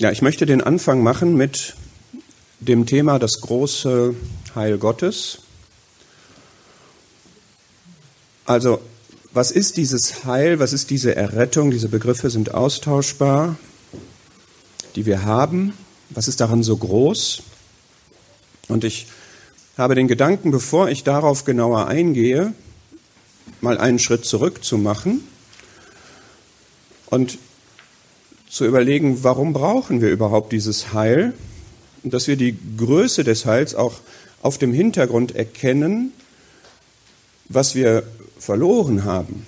Ja, ich möchte den Anfang machen mit dem Thema das große Heil Gottes. Also, was ist dieses Heil, was ist diese Errettung? Diese Begriffe sind austauschbar, die wir haben. Was ist daran so groß? Und ich habe den Gedanken, bevor ich darauf genauer eingehe, mal einen Schritt zurück zu machen und zu überlegen, warum brauchen wir überhaupt dieses Heil und dass wir die Größe des Heils auch auf dem Hintergrund erkennen, was wir verloren haben,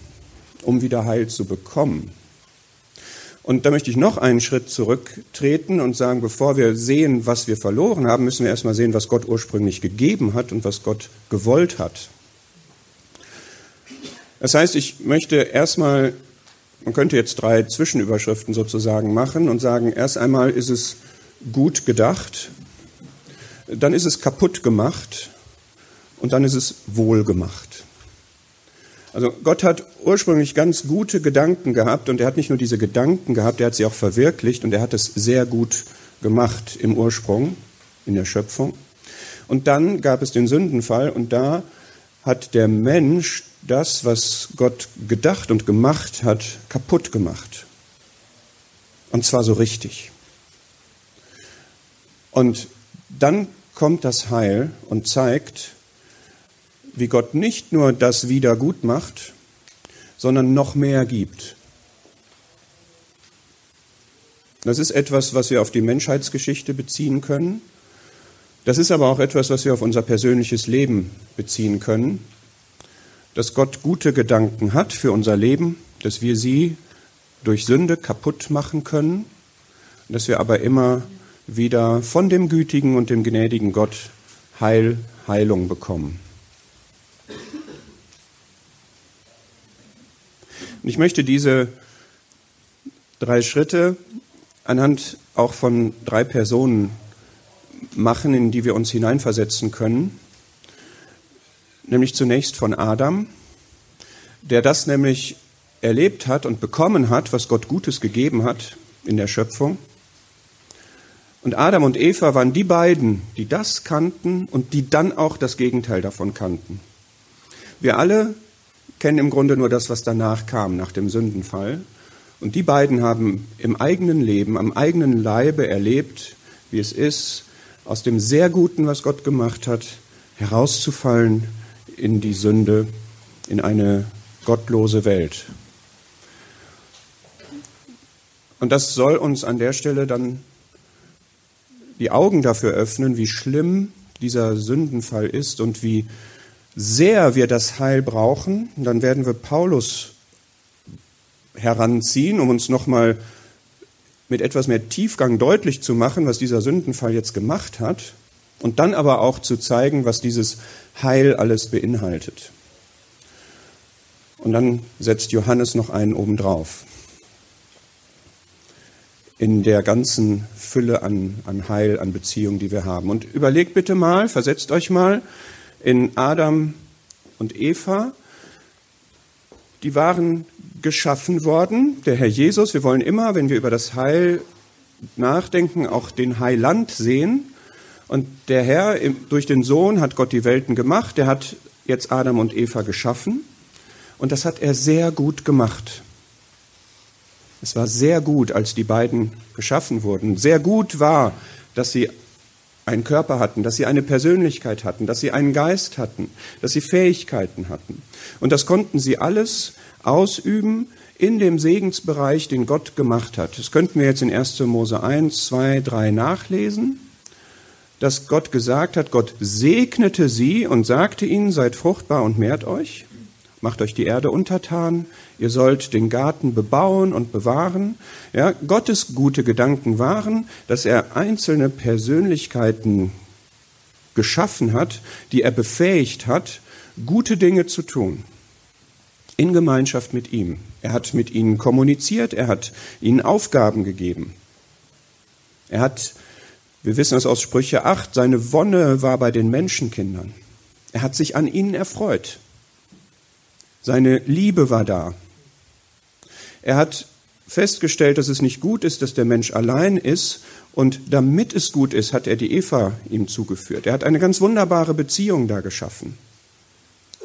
um wieder Heil zu bekommen. Und da möchte ich noch einen Schritt zurücktreten und sagen, bevor wir sehen, was wir verloren haben, müssen wir erstmal sehen, was Gott ursprünglich gegeben hat und was Gott gewollt hat. Das heißt, ich möchte erstmal man könnte jetzt drei Zwischenüberschriften sozusagen machen und sagen, erst einmal ist es gut gedacht, dann ist es kaputt gemacht und dann ist es wohl gemacht. Also Gott hat ursprünglich ganz gute Gedanken gehabt und er hat nicht nur diese Gedanken gehabt, er hat sie auch verwirklicht und er hat es sehr gut gemacht im Ursprung, in der Schöpfung. Und dann gab es den Sündenfall und da hat der Mensch das, was Gott gedacht und gemacht hat, kaputt gemacht. Und zwar so richtig. Und dann kommt das Heil und zeigt, wie Gott nicht nur das wieder gut macht, sondern noch mehr gibt. Das ist etwas, was wir auf die Menschheitsgeschichte beziehen können. Das ist aber auch etwas, was wir auf unser persönliches Leben beziehen können dass Gott gute Gedanken hat für unser Leben, dass wir sie durch Sünde kaputt machen können, dass wir aber immer wieder von dem gütigen und dem gnädigen Gott Heil, Heilung bekommen. Und ich möchte diese drei Schritte anhand auch von drei Personen machen, in die wir uns hineinversetzen können nämlich zunächst von Adam, der das nämlich erlebt hat und bekommen hat, was Gott Gutes gegeben hat in der Schöpfung. Und Adam und Eva waren die beiden, die das kannten und die dann auch das Gegenteil davon kannten. Wir alle kennen im Grunde nur das, was danach kam, nach dem Sündenfall. Und die beiden haben im eigenen Leben, am eigenen Leibe erlebt, wie es ist, aus dem sehr Guten, was Gott gemacht hat, herauszufallen in die Sünde, in eine gottlose Welt. Und das soll uns an der Stelle dann die Augen dafür öffnen, wie schlimm dieser Sündenfall ist und wie sehr wir das Heil brauchen. Und dann werden wir Paulus heranziehen, um uns nochmal mit etwas mehr Tiefgang deutlich zu machen, was dieser Sündenfall jetzt gemacht hat und dann aber auch zu zeigen, was dieses Heil alles beinhaltet. Und dann setzt Johannes noch einen obendrauf. In der ganzen Fülle an, an Heil, an Beziehungen, die wir haben. Und überlegt bitte mal, versetzt euch mal in Adam und Eva. Die waren geschaffen worden. Der Herr Jesus, wir wollen immer, wenn wir über das Heil nachdenken, auch den Heiland sehen. Und der Herr, durch den Sohn hat Gott die Welten gemacht. Er hat jetzt Adam und Eva geschaffen. Und das hat er sehr gut gemacht. Es war sehr gut, als die beiden geschaffen wurden. Sehr gut war, dass sie einen Körper hatten, dass sie eine Persönlichkeit hatten, dass sie einen Geist hatten, dass sie Fähigkeiten hatten. Und das konnten sie alles ausüben in dem Segensbereich, den Gott gemacht hat. Das könnten wir jetzt in 1. Mose 1, 2, 3 nachlesen dass Gott gesagt hat, Gott segnete sie und sagte ihnen, seid fruchtbar und mehrt euch, macht euch die Erde untertan, ihr sollt den Garten bebauen und bewahren. Ja, Gottes gute Gedanken waren, dass er einzelne Persönlichkeiten geschaffen hat, die er befähigt hat, gute Dinge zu tun. In Gemeinschaft mit ihm. Er hat mit ihnen kommuniziert, er hat ihnen Aufgaben gegeben. Er hat wir wissen es aus Sprüche 8, seine Wonne war bei den Menschenkindern. Er hat sich an ihnen erfreut. Seine Liebe war da. Er hat festgestellt, dass es nicht gut ist, dass der Mensch allein ist. Und damit es gut ist, hat er die Eva ihm zugeführt. Er hat eine ganz wunderbare Beziehung da geschaffen.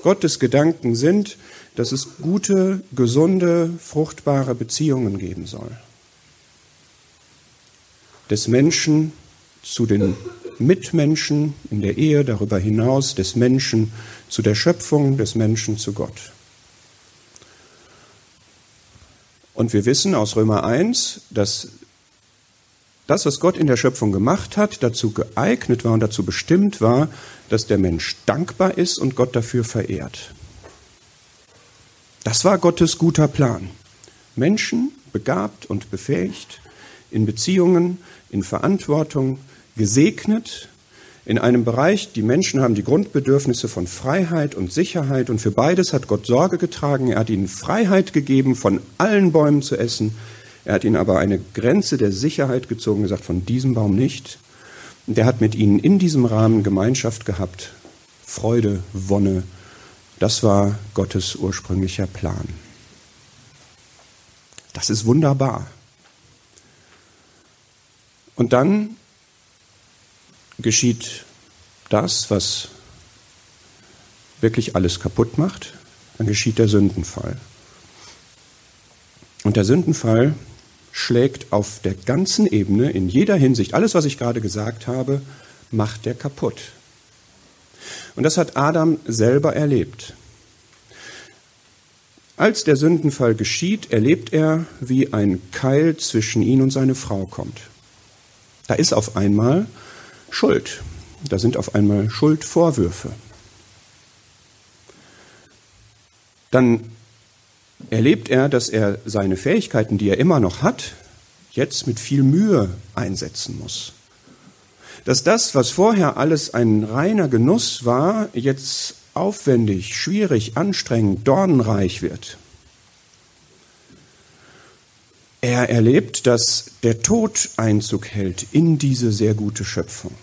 Gottes Gedanken sind, dass es gute, gesunde, fruchtbare Beziehungen geben soll. Des Menschen zu den Mitmenschen in der Ehe, darüber hinaus des Menschen zu der Schöpfung, des Menschen zu Gott. Und wir wissen aus Römer 1, dass das, was Gott in der Schöpfung gemacht hat, dazu geeignet war und dazu bestimmt war, dass der Mensch dankbar ist und Gott dafür verehrt. Das war Gottes guter Plan. Menschen begabt und befähigt, in Beziehungen, in Verantwortung, gesegnet, in einem Bereich, die Menschen haben die Grundbedürfnisse von Freiheit und Sicherheit und für beides hat Gott Sorge getragen. Er hat ihnen Freiheit gegeben, von allen Bäumen zu essen. Er hat ihnen aber eine Grenze der Sicherheit gezogen, gesagt, von diesem Baum nicht. Und er hat mit ihnen in diesem Rahmen Gemeinschaft gehabt, Freude, Wonne. Das war Gottes ursprünglicher Plan. Das ist wunderbar. Und dann geschieht das, was wirklich alles kaputt macht, dann geschieht der Sündenfall. Und der Sündenfall schlägt auf der ganzen Ebene, in jeder Hinsicht, alles, was ich gerade gesagt habe, macht der kaputt. Und das hat Adam selber erlebt. Als der Sündenfall geschieht, erlebt er, wie ein Keil zwischen ihn und seine Frau kommt. Da ist auf einmal Schuld. Da sind auf einmal Schuldvorwürfe. Dann erlebt er, dass er seine Fähigkeiten, die er immer noch hat, jetzt mit viel Mühe einsetzen muss. Dass das, was vorher alles ein reiner Genuss war, jetzt aufwendig, schwierig, anstrengend, dornenreich wird. Er erlebt, dass der Tod Einzug hält in diese sehr gute Schöpfung.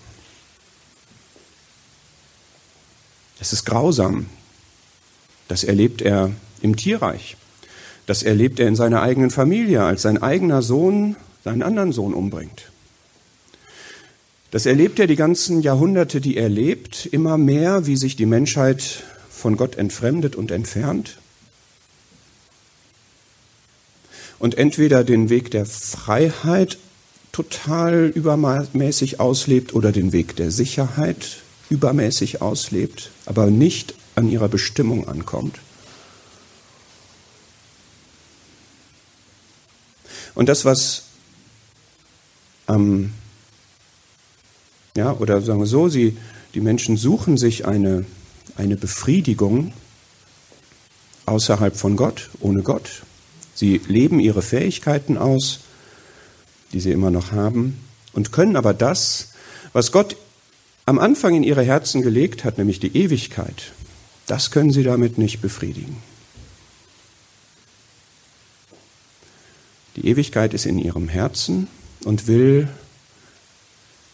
Es ist grausam. Das erlebt er im Tierreich. Das erlebt er in seiner eigenen Familie, als sein eigener Sohn seinen anderen Sohn umbringt. Das erlebt er die ganzen Jahrhunderte, die er lebt, immer mehr, wie sich die Menschheit von Gott entfremdet und entfernt. Und entweder den Weg der Freiheit total übermäßig auslebt oder den Weg der Sicherheit übermäßig auslebt, aber nicht an ihrer Bestimmung ankommt. Und das, was ähm, ja, oder sagen wir so, sie, die Menschen suchen sich eine, eine Befriedigung außerhalb von Gott, ohne Gott. Sie leben ihre Fähigkeiten aus, die sie immer noch haben, und können aber das, was Gott am Anfang in ihre Herzen gelegt hat, nämlich die Ewigkeit, das können sie damit nicht befriedigen. Die Ewigkeit ist in ihrem Herzen und will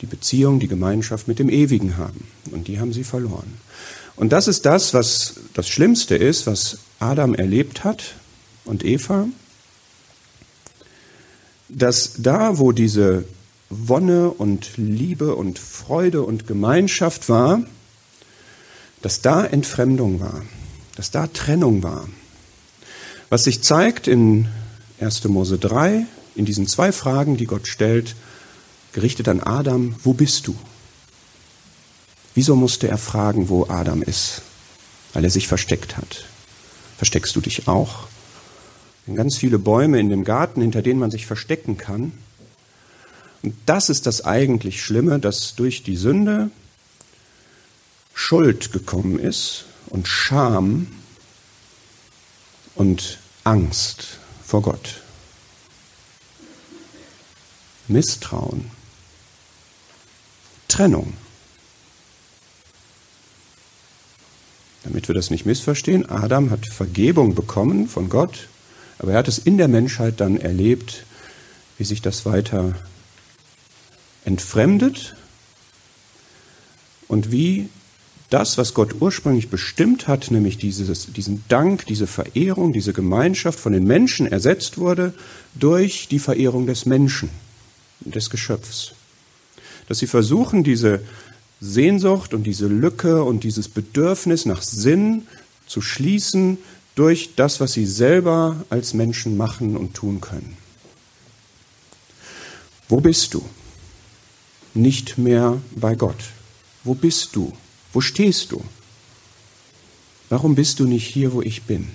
die Beziehung, die Gemeinschaft mit dem Ewigen haben. Und die haben sie verloren. Und das ist das, was das Schlimmste ist, was Adam erlebt hat, und Eva, dass da, wo diese Wonne und Liebe und Freude und Gemeinschaft war, dass da Entfremdung war, dass da Trennung war. Was sich zeigt in 1. Mose 3, in diesen zwei Fragen, die Gott stellt, gerichtet an Adam, wo bist du? Wieso musste er fragen, wo Adam ist? Weil er sich versteckt hat. Versteckst du dich auch? Ganz viele Bäume in dem Garten, hinter denen man sich verstecken kann. Und das ist das eigentlich Schlimme, dass durch die Sünde Schuld gekommen ist und Scham und Angst vor Gott. Misstrauen. Trennung. Damit wir das nicht missverstehen, Adam hat Vergebung bekommen von Gott aber er hat es in der Menschheit dann erlebt, wie sich das weiter entfremdet und wie das, was Gott ursprünglich bestimmt hat, nämlich dieses, diesen Dank, diese Verehrung, diese Gemeinschaft von den Menschen ersetzt wurde durch die Verehrung des Menschen, des Geschöpfs. Dass sie versuchen, diese Sehnsucht und diese Lücke und dieses Bedürfnis nach Sinn zu schließen durch das, was sie selber als Menschen machen und tun können. Wo bist du? Nicht mehr bei Gott. Wo bist du? Wo stehst du? Warum bist du nicht hier, wo ich bin?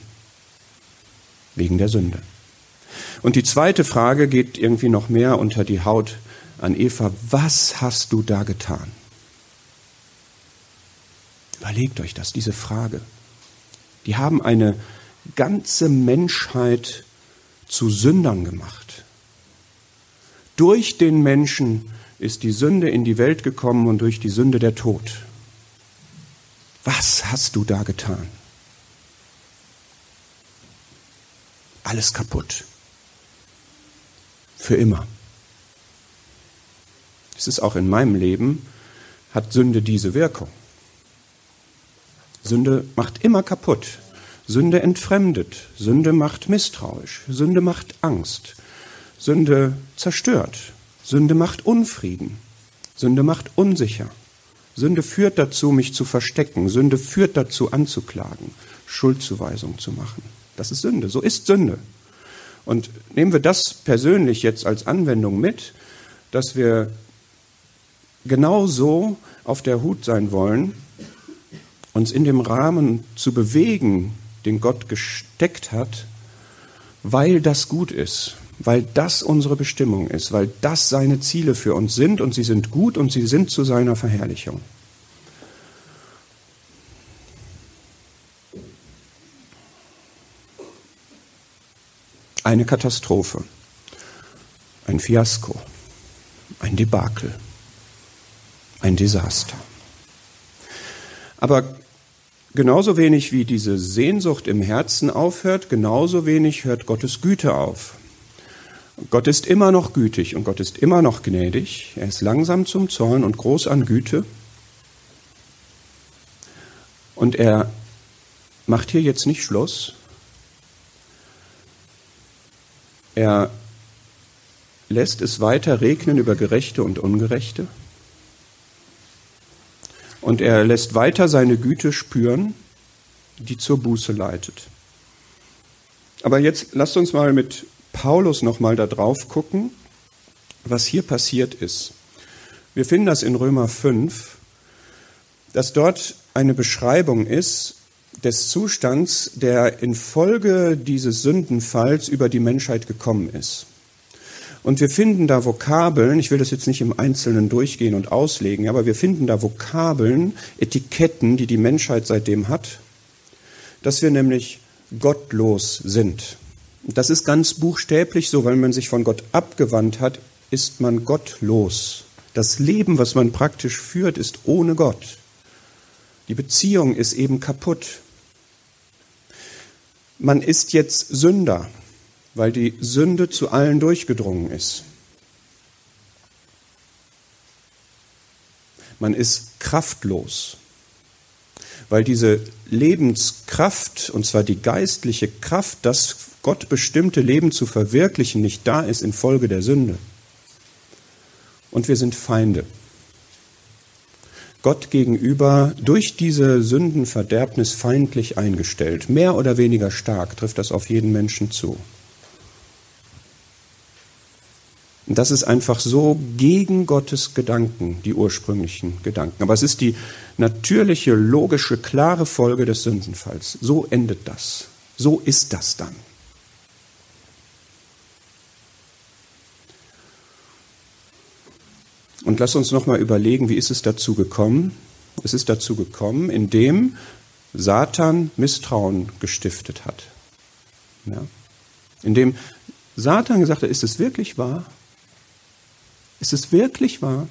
Wegen der Sünde. Und die zweite Frage geht irgendwie noch mehr unter die Haut an Eva. Was hast du da getan? Überlegt euch das, diese Frage. Die haben eine ganze Menschheit zu Sündern gemacht. Durch den Menschen ist die Sünde in die Welt gekommen und durch die Sünde der Tod. Was hast du da getan? Alles kaputt. Für immer. Es ist auch in meinem Leben, hat Sünde diese Wirkung. Sünde macht immer kaputt. Sünde entfremdet. Sünde macht misstrauisch. Sünde macht Angst. Sünde zerstört. Sünde macht Unfrieden. Sünde macht unsicher. Sünde führt dazu, mich zu verstecken. Sünde führt dazu, anzuklagen, Schuldzuweisung zu machen. Das ist Sünde. So ist Sünde. Und nehmen wir das persönlich jetzt als Anwendung mit, dass wir genau so auf der Hut sein wollen, uns in dem Rahmen zu bewegen, den Gott gesteckt hat, weil das gut ist, weil das unsere Bestimmung ist, weil das seine Ziele für uns sind und sie sind gut und sie sind zu seiner Verherrlichung. Eine Katastrophe, ein Fiasko, ein Debakel, ein Desaster. Aber genauso wenig wie diese Sehnsucht im Herzen aufhört, genauso wenig hört Gottes Güte auf. Gott ist immer noch gütig und Gott ist immer noch gnädig. Er ist langsam zum Zorn und groß an Güte. Und er macht hier jetzt nicht Schluss. Er lässt es weiter regnen über Gerechte und Ungerechte. Und er lässt weiter seine Güte spüren, die zur Buße leitet. Aber jetzt lasst uns mal mit Paulus nochmal da drauf gucken, was hier passiert ist. Wir finden das in Römer 5, dass dort eine Beschreibung ist des Zustands, der infolge dieses Sündenfalls über die Menschheit gekommen ist. Und wir finden da Vokabeln, ich will das jetzt nicht im Einzelnen durchgehen und auslegen, aber wir finden da Vokabeln, Etiketten, die die Menschheit seitdem hat, dass wir nämlich gottlos sind. Das ist ganz buchstäblich so, weil man sich von Gott abgewandt hat, ist man gottlos. Das Leben, was man praktisch führt, ist ohne Gott. Die Beziehung ist eben kaputt. Man ist jetzt Sünder, weil die Sünde zu allen durchgedrungen ist. Man ist kraftlos, weil diese Lebenskraft, und zwar die geistliche Kraft, das Gott bestimmte Leben zu verwirklichen, nicht da ist infolge der Sünde. Und wir sind Feinde. Gott gegenüber durch diese Sündenverderbnis feindlich eingestellt. Mehr oder weniger stark trifft das auf jeden Menschen zu. Und das ist einfach so gegen Gottes Gedanken, die ursprünglichen Gedanken. Aber es ist die natürliche, logische, klare Folge des Sündenfalls. So endet das. So ist das dann. Und lass uns nochmal überlegen, wie ist es dazu gekommen? Es ist dazu gekommen, indem Satan Misstrauen gestiftet hat. Ja? Indem Satan gesagt hat, ist es wirklich wahr? Ist es wirklich wahr?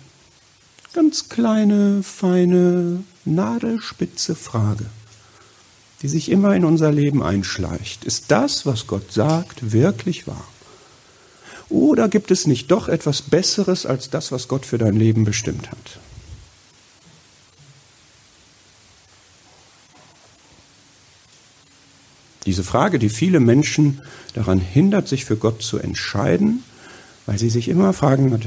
Ganz kleine, feine, nadelspitze Frage, die sich immer in unser Leben einschleicht. Ist das, was Gott sagt, wirklich wahr? Oder gibt es nicht doch etwas Besseres als das, was Gott für dein Leben bestimmt hat? Diese Frage, die viele Menschen daran hindert, sich für Gott zu entscheiden, weil sie sich immer fragen,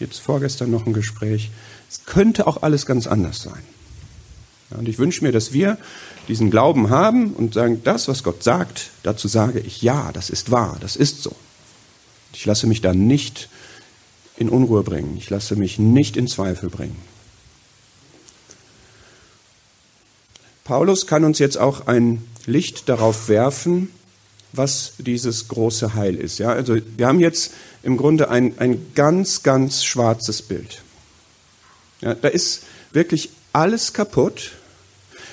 jetzt vorgestern noch ein Gespräch, es könnte auch alles ganz anders sein. Ja, und ich wünsche mir, dass wir diesen Glauben haben und sagen, das, was Gott sagt, dazu sage ich, ja, das ist wahr, das ist so. Ich lasse mich da nicht in Unruhe bringen, ich lasse mich nicht in Zweifel bringen. Paulus kann uns jetzt auch ein Licht darauf werfen, was dieses große Heil ist. Ja, also wir haben jetzt im Grunde ein, ein ganz, ganz schwarzes Bild. Ja, da ist wirklich alles kaputt.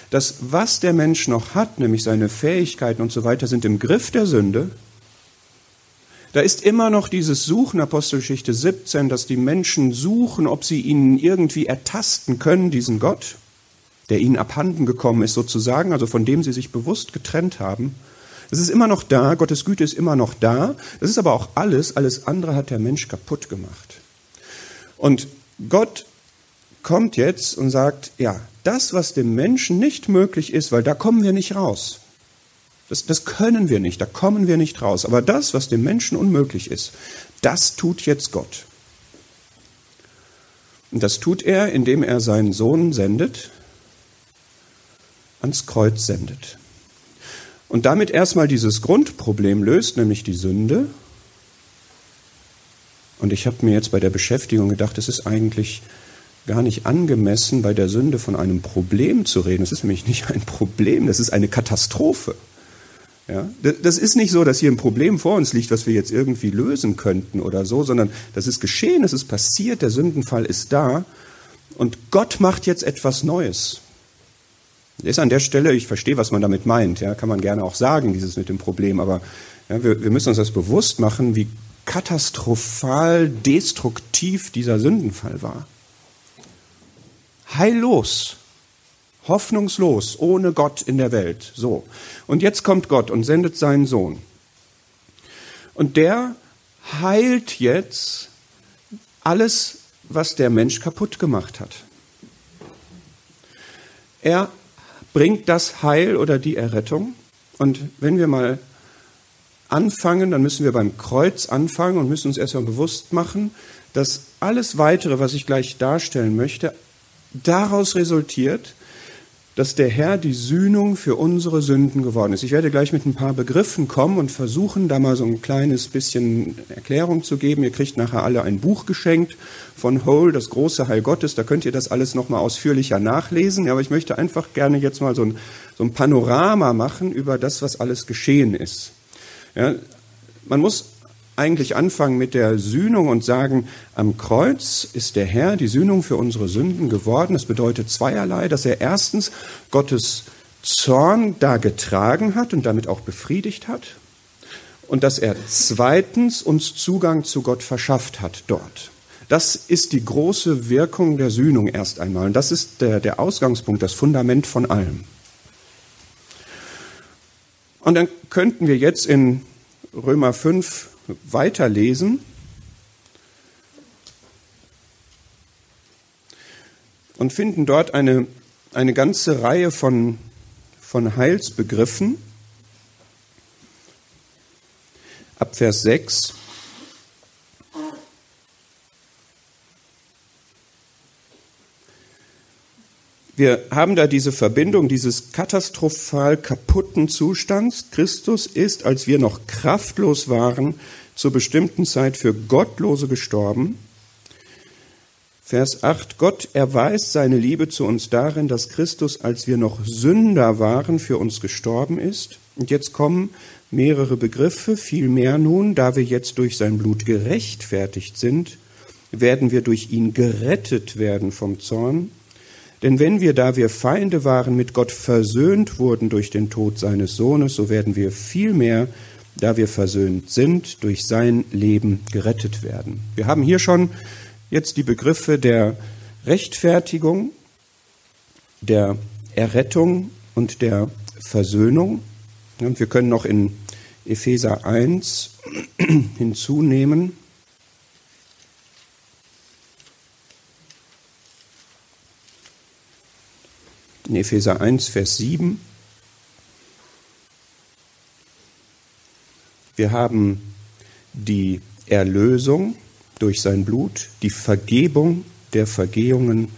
Das, was der Mensch noch hat, nämlich seine Fähigkeiten und so weiter, sind im Griff der Sünde. Da ist immer noch dieses Suchen, Apostelgeschichte 17, dass die Menschen suchen, ob sie ihn irgendwie ertasten können, diesen Gott der ihnen abhanden gekommen ist sozusagen, also von dem sie sich bewusst getrennt haben. Es ist immer noch da, Gottes Güte ist immer noch da. Das ist aber auch alles, alles andere hat der Mensch kaputt gemacht. Und Gott kommt jetzt und sagt, ja, das, was dem Menschen nicht möglich ist, weil da kommen wir nicht raus. Das, das können wir nicht, da kommen wir nicht raus. Aber das, was dem Menschen unmöglich ist, das tut jetzt Gott. Und das tut er, indem er seinen Sohn sendet, ans Kreuz sendet. Und damit erstmal dieses Grundproblem löst, nämlich die Sünde. Und ich habe mir jetzt bei der Beschäftigung gedacht, es ist eigentlich gar nicht angemessen, bei der Sünde von einem Problem zu reden. Es ist nämlich nicht ein Problem, das ist eine Katastrophe. Ja, das ist nicht so, dass hier ein Problem vor uns liegt, was wir jetzt irgendwie lösen könnten oder so, sondern das ist geschehen, es ist passiert, der Sündenfall ist da und Gott macht jetzt etwas Neues. Ist an der Stelle, ich verstehe, was man damit meint, ja, kann man gerne auch sagen, dieses mit dem Problem, aber ja, wir, wir müssen uns das bewusst machen, wie katastrophal destruktiv dieser Sündenfall war. Heillos, hoffnungslos, ohne Gott in der Welt. So. Und jetzt kommt Gott und sendet seinen Sohn. Und der heilt jetzt alles, was der Mensch kaputt gemacht hat. Er bringt das Heil oder die Errettung. Und wenn wir mal anfangen, dann müssen wir beim Kreuz anfangen und müssen uns erstmal bewusst machen, dass alles weitere, was ich gleich darstellen möchte, daraus resultiert, dass der Herr die Sühnung für unsere Sünden geworden ist. Ich werde gleich mit ein paar Begriffen kommen und versuchen, da mal so ein kleines bisschen Erklärung zu geben. Ihr kriegt nachher alle ein Buch geschenkt von Hole, das große Heil Gottes. Da könnt ihr das alles nochmal ausführlicher nachlesen. Aber ich möchte einfach gerne jetzt mal so ein, so ein Panorama machen über das, was alles geschehen ist. Ja, man muss eigentlich anfangen mit der Sühnung und sagen, am Kreuz ist der Herr die Sühnung für unsere Sünden geworden. Das bedeutet zweierlei, dass er erstens Gottes Zorn da getragen hat und damit auch befriedigt hat und dass er zweitens uns Zugang zu Gott verschafft hat dort. Das ist die große Wirkung der Sühnung erst einmal. Und das ist der, der Ausgangspunkt, das Fundament von allem. Und dann könnten wir jetzt in Römer 5 weiterlesen. Und finden dort eine, eine ganze Reihe von, von Heilsbegriffen. Ab Vers 6. Wir haben da diese Verbindung dieses katastrophal kaputten Zustands. Christus ist, als wir noch kraftlos waren, zur bestimmten Zeit für Gottlose gestorben. Vers 8, Gott erweist seine Liebe zu uns darin, dass Christus, als wir noch Sünder waren, für uns gestorben ist. Und jetzt kommen mehrere Begriffe, viel mehr nun, da wir jetzt durch sein Blut gerechtfertigt sind, werden wir durch ihn gerettet werden vom Zorn. Denn wenn wir, da wir Feinde waren, mit Gott versöhnt wurden durch den Tod seines Sohnes, so werden wir vielmehr, da wir versöhnt sind, durch sein Leben gerettet werden. Wir haben hier schon jetzt die Begriffe der Rechtfertigung, der Errettung und der Versöhnung. Und wir können noch in Epheser 1 hinzunehmen, in Epheser 1, Vers 7. Wir haben die Erlösung durch sein Blut, die Vergebung der Vergehungen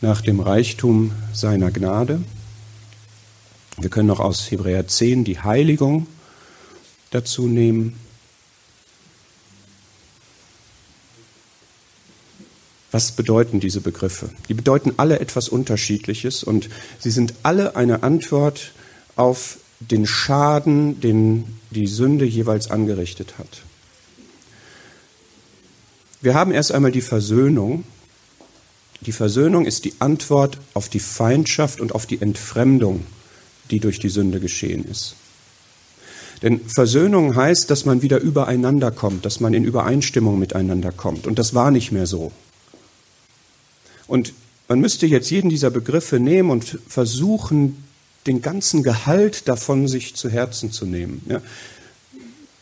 nach dem Reichtum seiner Gnade. Wir können noch aus Hebräer 10 die Heiligung dazu nehmen. Was bedeuten diese Begriffe? Die bedeuten alle etwas Unterschiedliches und sie sind alle eine Antwort auf den Schaden, den die Sünde jeweils angerichtet hat. Wir haben erst einmal die Versöhnung. Die Versöhnung ist die Antwort auf die Feindschaft und auf die Entfremdung, die durch die Sünde geschehen ist. Denn Versöhnung heißt, dass man wieder übereinander kommt, dass man in Übereinstimmung miteinander kommt. Und das war nicht mehr so. Und man müsste jetzt jeden dieser Begriffe nehmen und versuchen, den ganzen Gehalt davon sich zu Herzen zu nehmen. Ja.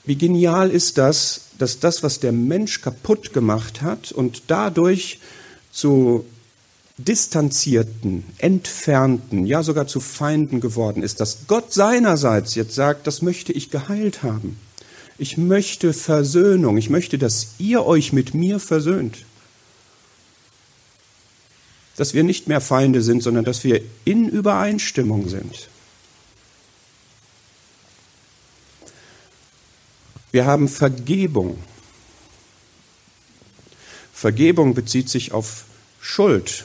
Wie genial ist das, dass das, was der Mensch kaputt gemacht hat und dadurch zu distanzierten, entfernten, ja sogar zu Feinden geworden ist, dass Gott seinerseits jetzt sagt, das möchte ich geheilt haben. Ich möchte Versöhnung, ich möchte, dass ihr euch mit mir versöhnt dass wir nicht mehr Feinde sind, sondern dass wir in Übereinstimmung sind. Wir haben Vergebung. Vergebung bezieht sich auf Schuld.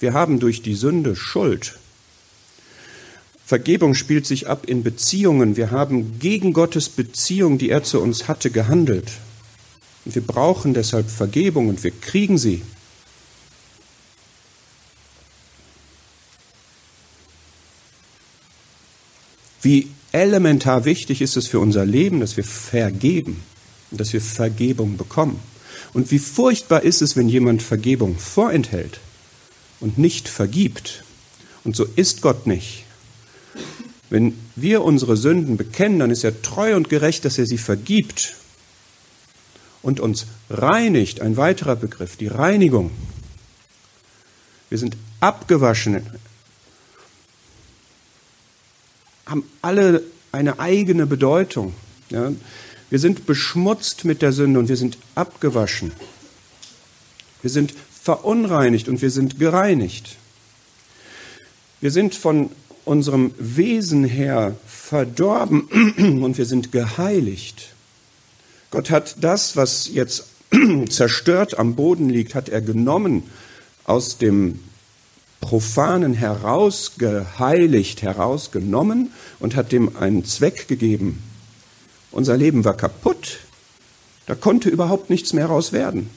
Wir haben durch die Sünde Schuld. Vergebung spielt sich ab in Beziehungen. Wir haben gegen Gottes Beziehung, die er zu uns hatte, gehandelt. Und wir brauchen deshalb Vergebung und wir kriegen sie. Wie elementar wichtig ist es für unser Leben, dass wir vergeben dass wir Vergebung bekommen. Und wie furchtbar ist es, wenn jemand Vergebung vorenthält und nicht vergibt. Und so ist Gott nicht. Wenn wir unsere Sünden bekennen, dann ist er treu und gerecht, dass er sie vergibt und uns reinigt. Ein weiterer Begriff, die Reinigung. Wir sind abgewaschen haben alle eine eigene Bedeutung. Ja? Wir sind beschmutzt mit der Sünde und wir sind abgewaschen. Wir sind verunreinigt und wir sind gereinigt. Wir sind von unserem Wesen her verdorben und wir sind geheiligt. Gott hat das, was jetzt zerstört am Boden liegt, hat er genommen aus dem Profanen herausgeheiligt, herausgenommen und hat dem einen Zweck gegeben. Unser Leben war kaputt. Da konnte überhaupt nichts mehr raus werden.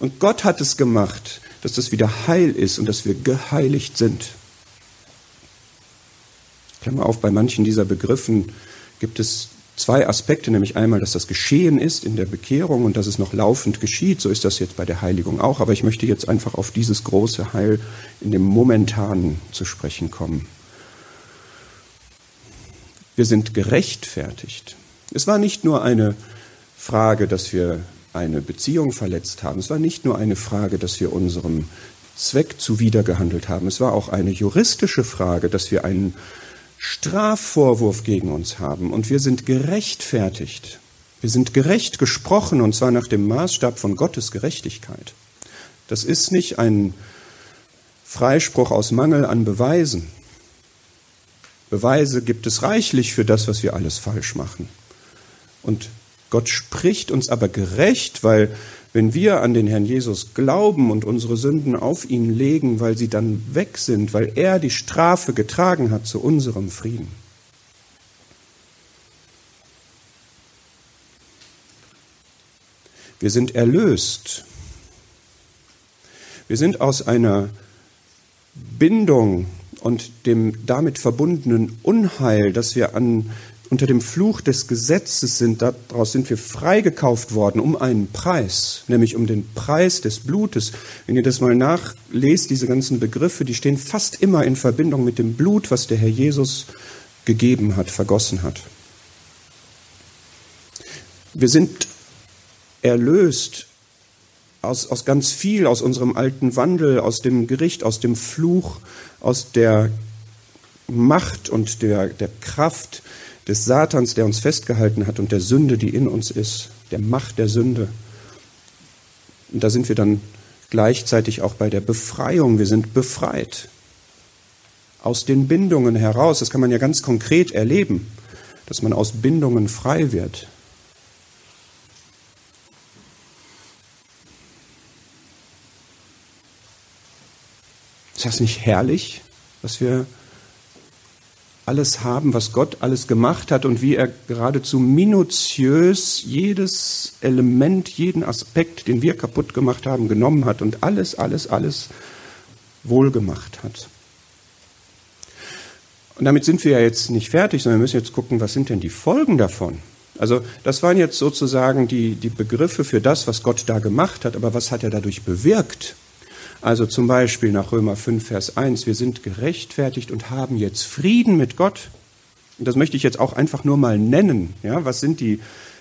Und Gott hat es gemacht, dass das wieder heil ist und dass wir geheiligt sind. Klammer auf, bei manchen dieser Begriffen gibt es zwei Aspekte, nämlich einmal, dass das geschehen ist in der Bekehrung und dass es noch laufend geschieht. So ist das jetzt bei der Heiligung auch. Aber ich möchte jetzt einfach auf dieses große Heil in dem Momentanen zu sprechen kommen. Wir sind gerechtfertigt. Es war nicht nur eine Frage, dass wir eine Beziehung verletzt haben. Es war nicht nur eine Frage, dass wir unserem Zweck zuwidergehandelt haben. Es war auch eine juristische Frage, dass wir einen Strafvorwurf gegen uns haben und wir sind gerechtfertigt. Wir sind gerecht gesprochen und zwar nach dem Maßstab von Gottes Gerechtigkeit. Das ist nicht ein Freispruch aus Mangel an Beweisen. Beweise gibt es reichlich für das, was wir alles falsch machen. Und Gott spricht uns aber gerecht, weil wenn wir an den Herrn Jesus glauben und unsere Sünden auf ihn legen, weil sie dann weg sind, weil er die Strafe getragen hat zu unserem Frieden. Wir sind erlöst. Wir sind aus einer Bindung und dem damit verbundenen Unheil, das wir an unter dem Fluch des Gesetzes sind, daraus sind wir freigekauft worden um einen Preis, nämlich um den Preis des Blutes. Wenn ihr das mal nachlest, diese ganzen Begriffe, die stehen fast immer in Verbindung mit dem Blut, was der Herr Jesus gegeben hat, vergossen hat. Wir sind erlöst aus, aus ganz viel, aus unserem alten Wandel, aus dem Gericht, aus dem Fluch, aus der Macht und der, der Kraft des Satans, der uns festgehalten hat und der Sünde, die in uns ist, der Macht der Sünde. Und da sind wir dann gleichzeitig auch bei der Befreiung. Wir sind befreit aus den Bindungen heraus. Das kann man ja ganz konkret erleben, dass man aus Bindungen frei wird. Ist das nicht herrlich, was wir alles haben, was Gott alles gemacht hat und wie er geradezu minutiös jedes Element, jeden Aspekt, den wir kaputt gemacht haben, genommen hat und alles, alles, alles wohlgemacht hat. Und damit sind wir ja jetzt nicht fertig, sondern wir müssen jetzt gucken, was sind denn die Folgen davon? Also das waren jetzt sozusagen die, die Begriffe für das, was Gott da gemacht hat, aber was hat er dadurch bewirkt? Also zum Beispiel nach Römer 5, Vers 1, wir sind gerechtfertigt und haben jetzt Frieden mit Gott. Und das möchte ich jetzt auch einfach nur mal nennen. Ja, was, sind die,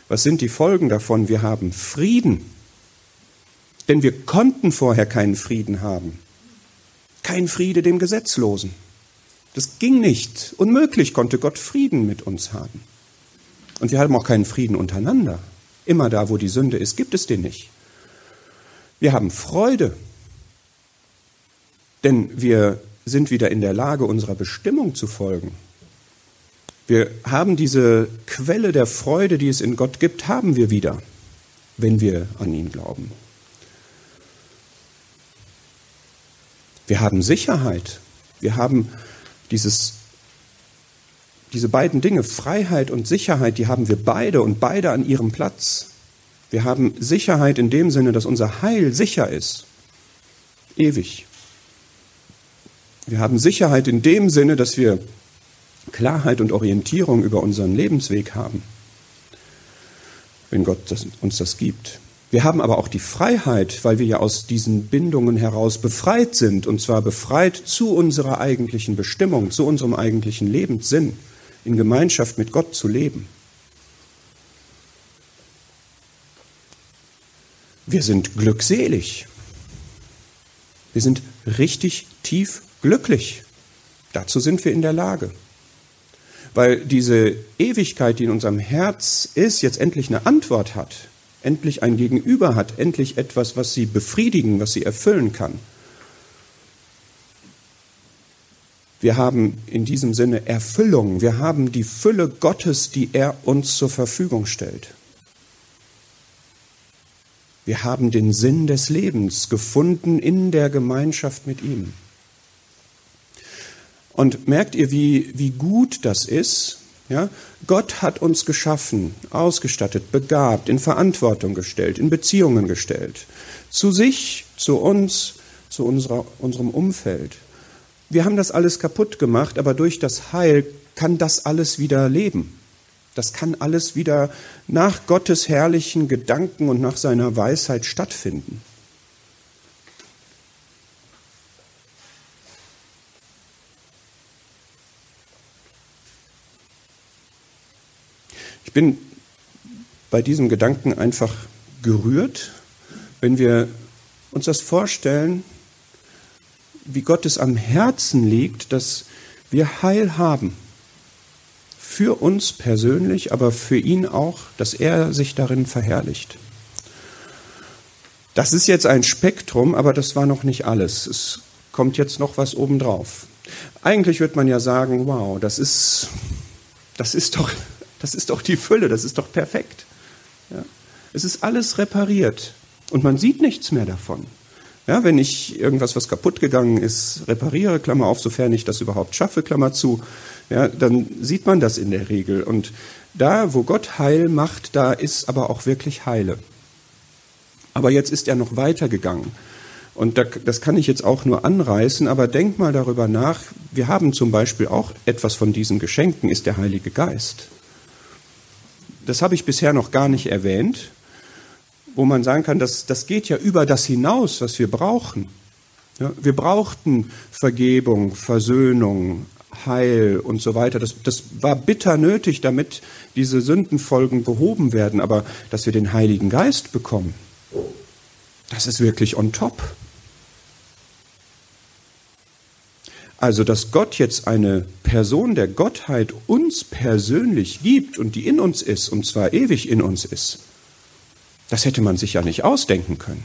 was sind die Folgen davon? Wir haben Frieden. Denn wir konnten vorher keinen Frieden haben. Kein Friede dem Gesetzlosen. Das ging nicht. Unmöglich konnte Gott Frieden mit uns haben. Und wir haben auch keinen Frieden untereinander. Immer da, wo die Sünde ist, gibt es den nicht. Wir haben Freude denn wir sind wieder in der Lage, unserer Bestimmung zu folgen. Wir haben diese Quelle der Freude, die es in Gott gibt, haben wir wieder, wenn wir an ihn glauben. Wir haben Sicherheit. Wir haben dieses, diese beiden Dinge, Freiheit und Sicherheit, die haben wir beide und beide an ihrem Platz. Wir haben Sicherheit in dem Sinne, dass unser Heil sicher ist, ewig. Wir haben Sicherheit in dem Sinne, dass wir Klarheit und Orientierung über unseren Lebensweg haben, wenn Gott das, uns das gibt. Wir haben aber auch die Freiheit, weil wir ja aus diesen Bindungen heraus befreit sind, und zwar befreit zu unserer eigentlichen Bestimmung, zu unserem eigentlichen Lebenssinn, in Gemeinschaft mit Gott zu leben. Wir sind glückselig. Wir sind richtig tief glücklich. Dazu sind wir in der Lage. Weil diese Ewigkeit, die in unserem Herz ist, jetzt endlich eine Antwort hat, endlich ein Gegenüber hat, endlich etwas, was sie befriedigen, was sie erfüllen kann. Wir haben in diesem Sinne Erfüllung, wir haben die Fülle Gottes, die er uns zur Verfügung stellt. Wir haben den Sinn des Lebens gefunden in der Gemeinschaft mit ihm. Und merkt ihr, wie, wie gut das ist? Ja? Gott hat uns geschaffen, ausgestattet, begabt, in Verantwortung gestellt, in Beziehungen gestellt. Zu sich, zu uns, zu unserer, unserem Umfeld. Wir haben das alles kaputt gemacht, aber durch das Heil kann das alles wieder leben. Das kann alles wieder nach Gottes herrlichen Gedanken und nach seiner Weisheit stattfinden. Ich bin bei diesem Gedanken einfach gerührt, wenn wir uns das vorstellen, wie Gott es am Herzen liegt, dass wir Heil haben. Für uns persönlich, aber für ihn auch, dass er sich darin verherrlicht. Das ist jetzt ein Spektrum, aber das war noch nicht alles. Es kommt jetzt noch was obendrauf. Eigentlich wird man ja sagen, wow, das ist, das ist doch das ist doch die Fülle, das ist doch perfekt. Ja? Es ist alles repariert und man sieht nichts mehr davon. Ja, wenn ich irgendwas, was kaputt gegangen ist, repariere, Klammer auf, sofern ich das überhaupt schaffe, Klammer zu, ja, dann sieht man das in der Regel. Und da, wo Gott Heil macht, da ist aber auch wirklich Heile. Aber jetzt ist er noch weitergegangen. Und das kann ich jetzt auch nur anreißen, aber denk mal darüber nach. Wir haben zum Beispiel auch etwas von diesen Geschenken, ist der Heilige Geist das habe ich bisher noch gar nicht erwähnt, wo man sagen kann, das, das geht ja über das hinaus, was wir brauchen. Ja, wir brauchten Vergebung, Versöhnung, Heil und so weiter. Das, das war bitter nötig, damit diese Sündenfolgen behoben werden. Aber dass wir den Heiligen Geist bekommen, das ist wirklich on top. Also, dass Gott jetzt eine Person der Gottheit uns persönlich gibt und die in uns ist, und zwar ewig in uns ist, das hätte man sich ja nicht ausdenken können.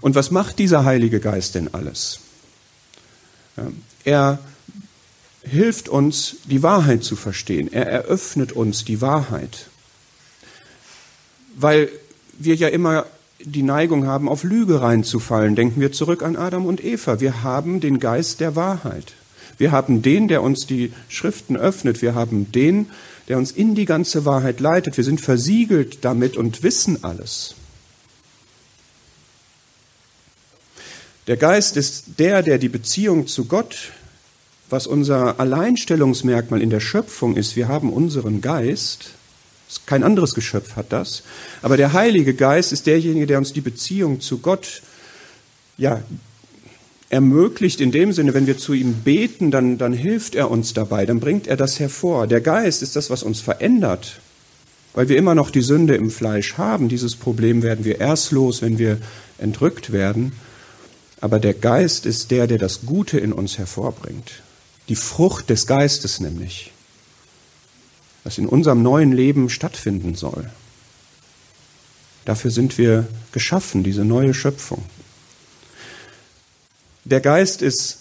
Und was macht dieser Heilige Geist denn alles? Er hilft uns, die Wahrheit zu verstehen. Er eröffnet uns die Wahrheit. Weil wir ja immer die Neigung haben, auf Lüge reinzufallen. Denken wir zurück an Adam und Eva. Wir haben den Geist der Wahrheit. Wir haben den, der uns die Schriften öffnet. Wir haben den, der uns in die ganze Wahrheit leitet. Wir sind versiegelt damit und wissen alles. Der Geist ist der, der die Beziehung zu Gott, was unser Alleinstellungsmerkmal in der Schöpfung ist. Wir haben unseren Geist, kein anderes Geschöpf hat das, aber der Heilige Geist ist derjenige, der uns die Beziehung zu Gott ja, ermöglicht, in dem Sinne, wenn wir zu ihm beten, dann, dann hilft er uns dabei, dann bringt er das hervor. Der Geist ist das, was uns verändert, weil wir immer noch die Sünde im Fleisch haben. Dieses Problem werden wir erst los, wenn wir entrückt werden. Aber der Geist ist der, der das Gute in uns hervorbringt. Die Frucht des Geistes nämlich, was in unserem neuen Leben stattfinden soll. Dafür sind wir geschaffen, diese neue Schöpfung. Der Geist ist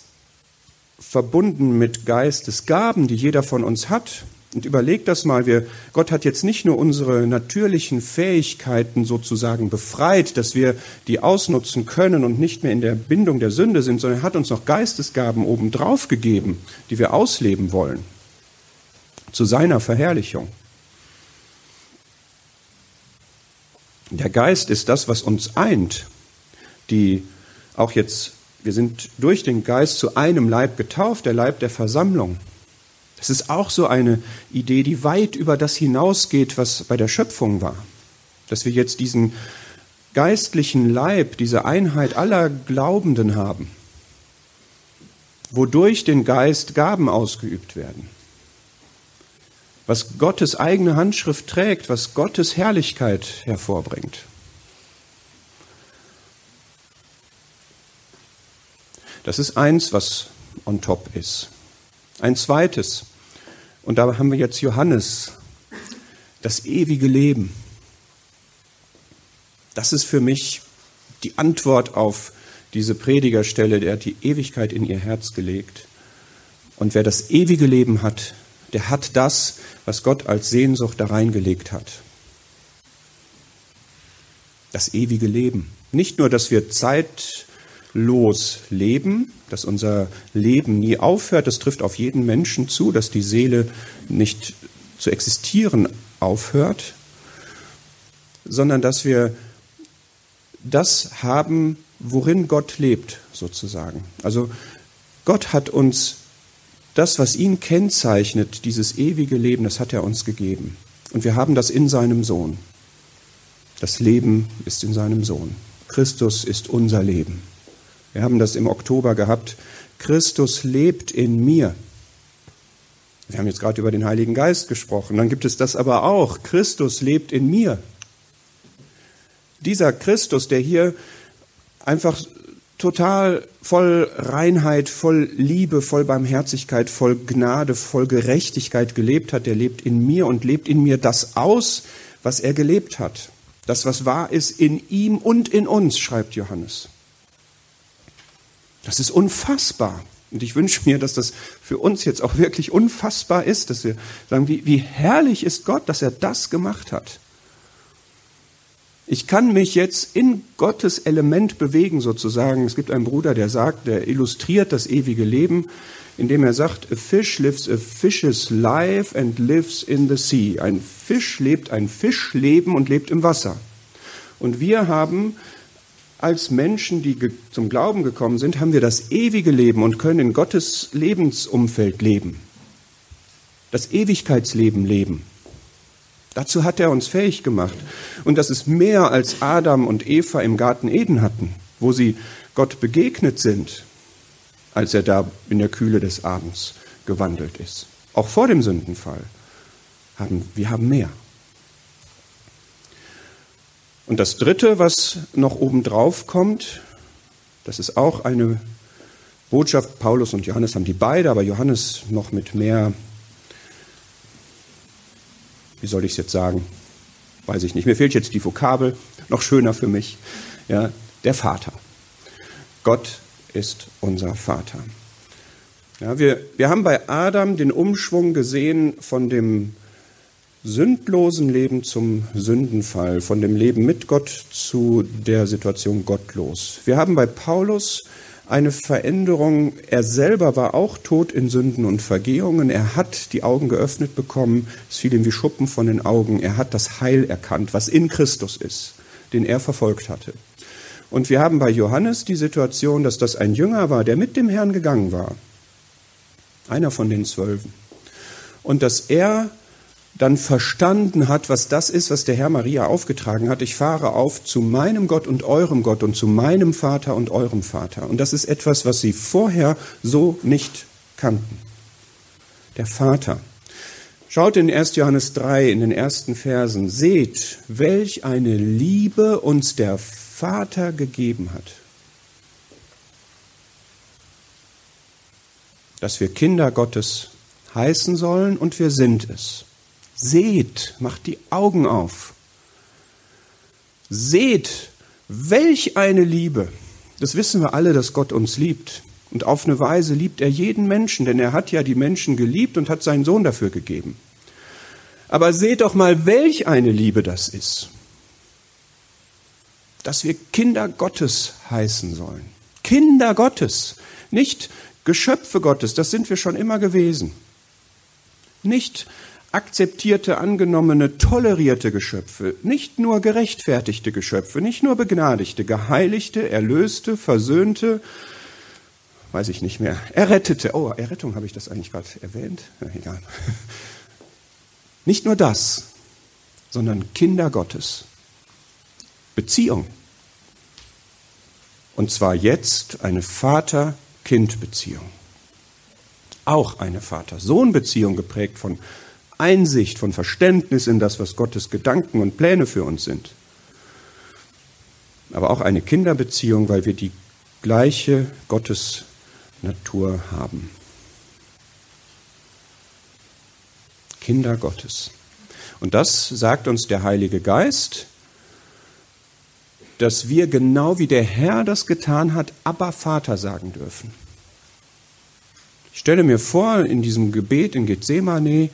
verbunden mit Geistesgaben, die jeder von uns hat. Und überlegt das mal, wir, Gott hat jetzt nicht nur unsere natürlichen Fähigkeiten sozusagen befreit, dass wir die ausnutzen können und nicht mehr in der Bindung der Sünde sind, sondern er hat uns noch Geistesgaben obendrauf gegeben, die wir ausleben wollen. Zu seiner Verherrlichung. Der Geist ist das, was uns eint, die auch jetzt, wir sind durch den Geist zu einem Leib getauft, der Leib der Versammlung. Es ist auch so eine Idee, die weit über das hinausgeht, was bei der Schöpfung war. Dass wir jetzt diesen geistlichen Leib, diese Einheit aller Glaubenden haben, wodurch den Geist Gaben ausgeübt werden. Was Gottes eigene Handschrift trägt, was Gottes Herrlichkeit hervorbringt. Das ist eins, was on top ist. Ein zweites, und da haben wir jetzt Johannes, das ewige Leben. Das ist für mich die Antwort auf diese Predigerstelle, der hat die Ewigkeit in ihr Herz gelegt. Und wer das ewige Leben hat, der hat das, was Gott als Sehnsucht da reingelegt hat. Das ewige Leben. Nicht nur, dass wir Zeit los leben, dass unser Leben nie aufhört. Das trifft auf jeden Menschen zu, dass die Seele nicht zu existieren aufhört, sondern dass wir das haben, worin Gott lebt, sozusagen. Also Gott hat uns das, was ihn kennzeichnet, dieses ewige Leben, das hat er uns gegeben. Und wir haben das in seinem Sohn. Das Leben ist in seinem Sohn. Christus ist unser Leben. Wir haben das im Oktober gehabt. Christus lebt in mir. Wir haben jetzt gerade über den Heiligen Geist gesprochen. Dann gibt es das aber auch. Christus lebt in mir. Dieser Christus, der hier einfach total voll Reinheit, voll Liebe, voll Barmherzigkeit, voll Gnade, voll Gerechtigkeit gelebt hat, der lebt in mir und lebt in mir das aus, was er gelebt hat. Das, was wahr ist, in ihm und in uns, schreibt Johannes. Das ist unfassbar. Und ich wünsche mir, dass das für uns jetzt auch wirklich unfassbar ist, dass wir sagen, wie, wie herrlich ist Gott, dass er das gemacht hat. Ich kann mich jetzt in Gottes Element bewegen, sozusagen. Es gibt einen Bruder, der sagt, der illustriert das ewige Leben, indem er sagt, a fish lives a fish's life and lives in the sea. Ein Fisch lebt ein Fischleben und lebt im Wasser. Und wir haben als Menschen, die zum Glauben gekommen sind, haben wir das ewige Leben und können in Gottes Lebensumfeld leben. Das Ewigkeitsleben leben. Dazu hat er uns fähig gemacht. Und das ist mehr als Adam und Eva im Garten Eden hatten, wo sie Gott begegnet sind, als er da in der Kühle des Abends gewandelt ist. Auch vor dem Sündenfall haben wir haben mehr. Und das Dritte, was noch obendrauf kommt, das ist auch eine Botschaft. Paulus und Johannes haben die beide, aber Johannes noch mit mehr, wie soll ich es jetzt sagen, weiß ich nicht. Mir fehlt jetzt die Vokabel, noch schöner für mich. Ja, der Vater. Gott ist unser Vater. Ja, wir, wir haben bei Adam den Umschwung gesehen von dem sündlosen Leben zum Sündenfall, von dem Leben mit Gott zu der Situation gottlos. Wir haben bei Paulus eine Veränderung. Er selber war auch tot in Sünden und Vergehungen. Er hat die Augen geöffnet bekommen. Es fiel ihm wie Schuppen von den Augen. Er hat das Heil erkannt, was in Christus ist, den er verfolgt hatte. Und wir haben bei Johannes die Situation, dass das ein Jünger war, der mit dem Herrn gegangen war. Einer von den Zwölfen. Und dass er dann verstanden hat, was das ist, was der Herr Maria aufgetragen hat. Ich fahre auf zu meinem Gott und eurem Gott und zu meinem Vater und eurem Vater. Und das ist etwas, was sie vorher so nicht kannten. Der Vater. Schaut in 1. Johannes 3 in den ersten Versen. Seht, welch eine Liebe uns der Vater gegeben hat. Dass wir Kinder Gottes heißen sollen und wir sind es. Seht, macht die Augen auf. Seht, welch eine Liebe. Das wissen wir alle, dass Gott uns liebt. Und auf eine Weise liebt er jeden Menschen, denn er hat ja die Menschen geliebt und hat seinen Sohn dafür gegeben. Aber seht doch mal, welch eine Liebe das ist. Dass wir Kinder Gottes heißen sollen. Kinder Gottes, nicht Geschöpfe Gottes, das sind wir schon immer gewesen. Nicht akzeptierte, angenommene, tolerierte Geschöpfe, nicht nur gerechtfertigte Geschöpfe, nicht nur begnadigte, geheiligte, erlöste, versöhnte, weiß ich nicht mehr, errettete. Oh, Errettung habe ich das eigentlich gerade erwähnt? Egal. Nicht nur das, sondern Kinder Gottes. Beziehung. Und zwar jetzt eine Vater-Kind-Beziehung. Auch eine Vater-Sohn-Beziehung geprägt von Einsicht, von Verständnis in das, was Gottes Gedanken und Pläne für uns sind. Aber auch eine Kinderbeziehung, weil wir die gleiche Gottesnatur haben. Kinder Gottes. Und das sagt uns der Heilige Geist, dass wir genau wie der Herr das getan hat, aber Vater sagen dürfen. Ich stelle mir vor, in diesem Gebet in Gethsemane,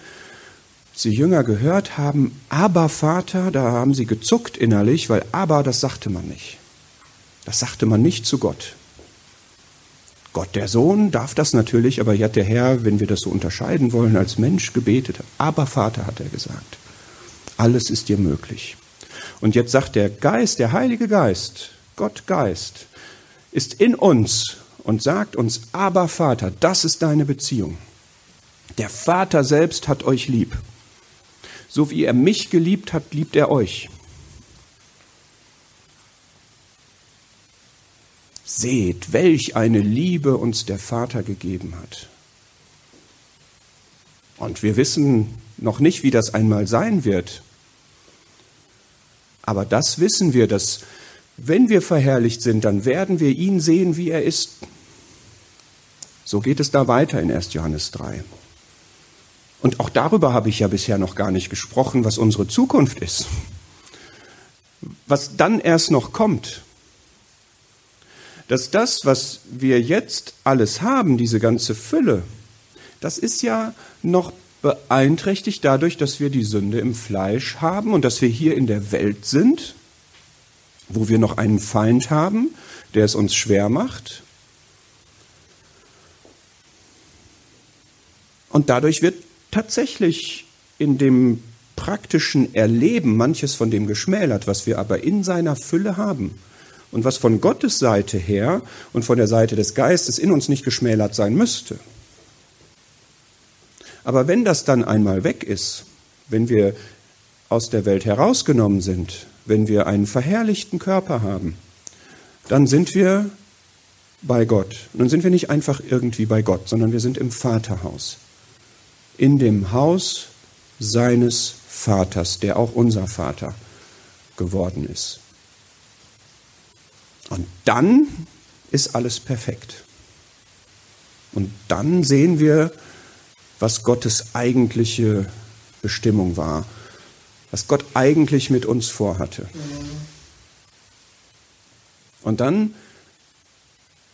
die Jünger gehört haben, aber Vater, da haben sie gezuckt innerlich, weil aber, das sagte man nicht. Das sagte man nicht zu Gott. Gott der Sohn darf das natürlich, aber hier hat der Herr, wenn wir das so unterscheiden wollen, als Mensch gebetet. Aber Vater hat er gesagt. Alles ist dir möglich. Und jetzt sagt der Geist, der Heilige Geist, Gott Geist, ist in uns und sagt uns, aber Vater, das ist deine Beziehung. Der Vater selbst hat euch lieb. So wie er mich geliebt hat, liebt er euch. Seht, welch eine Liebe uns der Vater gegeben hat. Und wir wissen noch nicht, wie das einmal sein wird. Aber das wissen wir, dass wenn wir verherrlicht sind, dann werden wir ihn sehen, wie er ist. So geht es da weiter in 1. Johannes 3. Und auch darüber habe ich ja bisher noch gar nicht gesprochen, was unsere Zukunft ist. Was dann erst noch kommt. Dass das, was wir jetzt alles haben, diese ganze Fülle, das ist ja noch beeinträchtigt dadurch, dass wir die Sünde im Fleisch haben und dass wir hier in der Welt sind, wo wir noch einen Feind haben, der es uns schwer macht. Und dadurch wird tatsächlich in dem praktischen Erleben manches von dem geschmälert, was wir aber in seiner Fülle haben und was von Gottes Seite her und von der Seite des Geistes in uns nicht geschmälert sein müsste. Aber wenn das dann einmal weg ist, wenn wir aus der Welt herausgenommen sind, wenn wir einen verherrlichten Körper haben, dann sind wir bei Gott. Und dann sind wir nicht einfach irgendwie bei Gott, sondern wir sind im Vaterhaus in dem Haus seines Vaters, der auch unser Vater geworden ist. Und dann ist alles perfekt. Und dann sehen wir, was Gottes eigentliche Bestimmung war, was Gott eigentlich mit uns vorhatte. Und dann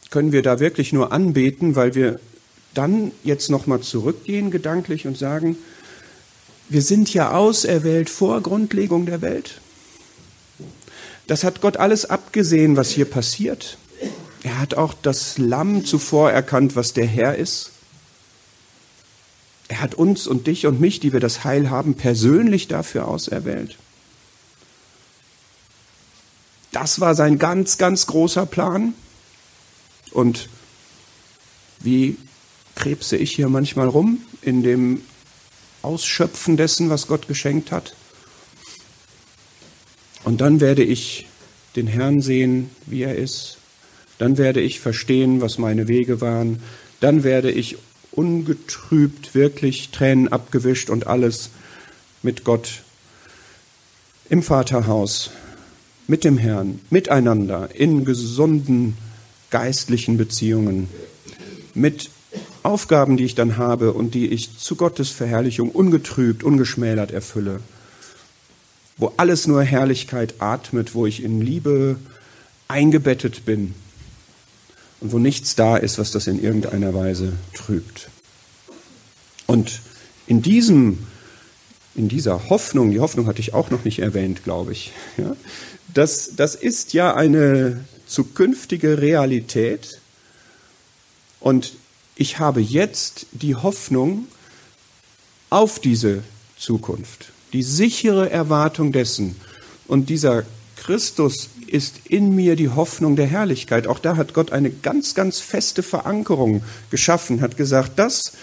können wir da wirklich nur anbeten, weil wir dann jetzt nochmal zurückgehen gedanklich und sagen, wir sind ja auserwählt vor Grundlegung der Welt. Das hat Gott alles abgesehen, was hier passiert. Er hat auch das Lamm zuvor erkannt, was der Herr ist. Er hat uns und dich und mich, die wir das Heil haben, persönlich dafür auserwählt. Das war sein ganz, ganz großer Plan. Und wie krebse ich hier manchmal rum in dem Ausschöpfen dessen, was Gott geschenkt hat? Und dann werde ich den Herrn sehen, wie er ist. Dann werde ich verstehen, was meine Wege waren. Dann werde ich ungetrübt, wirklich Tränen abgewischt und alles mit Gott im Vaterhaus, mit dem Herrn, miteinander, in gesunden geistlichen Beziehungen, mit Aufgaben, die ich dann habe und die ich zu Gottes Verherrlichung ungetrübt, ungeschmälert erfülle wo alles nur Herrlichkeit atmet, wo ich in Liebe eingebettet bin und wo nichts da ist, was das in irgendeiner Weise trübt. Und in diesem in dieser Hoffnung, die Hoffnung hatte ich auch noch nicht erwähnt, glaube ich, ja, das, das ist ja eine zukünftige Realität. Und ich habe jetzt die Hoffnung auf diese Zukunft die sichere Erwartung dessen. Und dieser Christus ist in mir die Hoffnung der Herrlichkeit. Auch da hat Gott eine ganz, ganz feste Verankerung geschaffen, hat gesagt, das,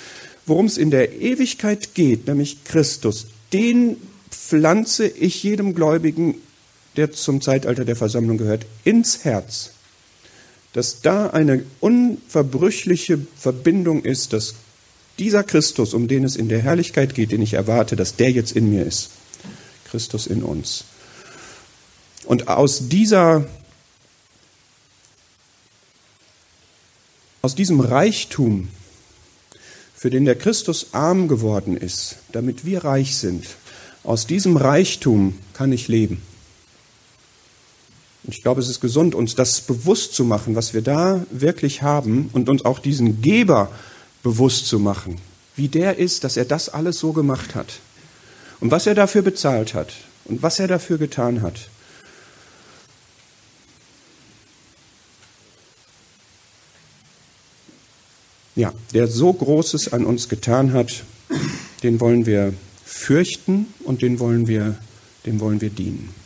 worum es in der Ewigkeit geht, nämlich Christus, den pflanze ich jedem Gläubigen, der zum Zeitalter der Versammlung gehört, ins Herz. Dass da eine unverbrüchliche Verbindung ist, dass dieser Christus, um den es in der Herrlichkeit geht, den ich erwarte, dass der jetzt in mir ist. Christus in uns. Und aus dieser aus diesem Reichtum, für den der Christus arm geworden ist, damit wir reich sind, aus diesem Reichtum kann ich leben. Und ich glaube, es ist gesund, uns das bewusst zu machen, was wir da wirklich haben und uns auch diesen Geber bewusst zu machen, wie der ist, dass er das alles so gemacht hat und was er dafür bezahlt hat und was er dafür getan hat. Ja, der so Großes an uns getan hat, den wollen wir fürchten und den wollen wir, dem wollen wir dienen.